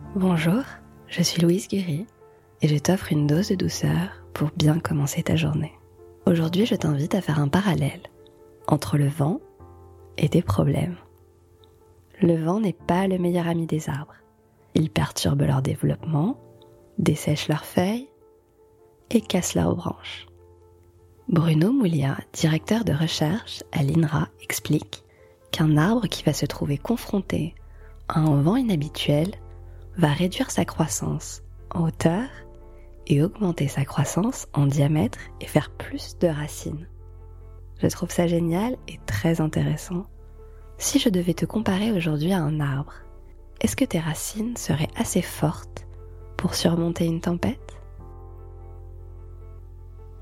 Bonjour, je suis Louise Guéry et je t'offre une dose de douceur pour bien commencer ta journée. Aujourd'hui, je t'invite à faire un parallèle entre le vent et tes problèmes. Le vent n'est pas le meilleur ami des arbres. Il perturbe leur développement, dessèche leurs feuilles et casse leurs branches. Bruno Moulia, directeur de recherche à l'INRA, explique qu'un arbre qui va se trouver confronté à un vent inhabituel va réduire sa croissance en hauteur et augmenter sa croissance en diamètre et faire plus de racines. Je trouve ça génial et très intéressant. Si je devais te comparer aujourd'hui à un arbre, est-ce que tes racines seraient assez fortes pour surmonter une tempête?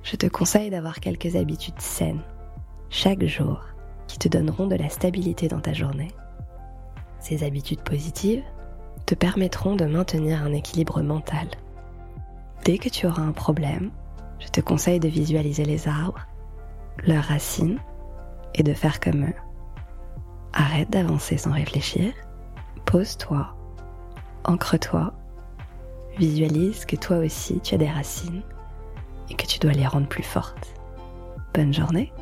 Je te conseille d'avoir quelques habitudes saines, chaque jour, qui te donneront de la stabilité dans ta journée. Ces habitudes positives permettront de maintenir un équilibre mental. Dès que tu auras un problème, je te conseille de visualiser les arbres, leurs racines et de faire comme eux. Arrête d'avancer sans réfléchir, pose-toi, ancre-toi, visualise que toi aussi tu as des racines et que tu dois les rendre plus fortes. Bonne journée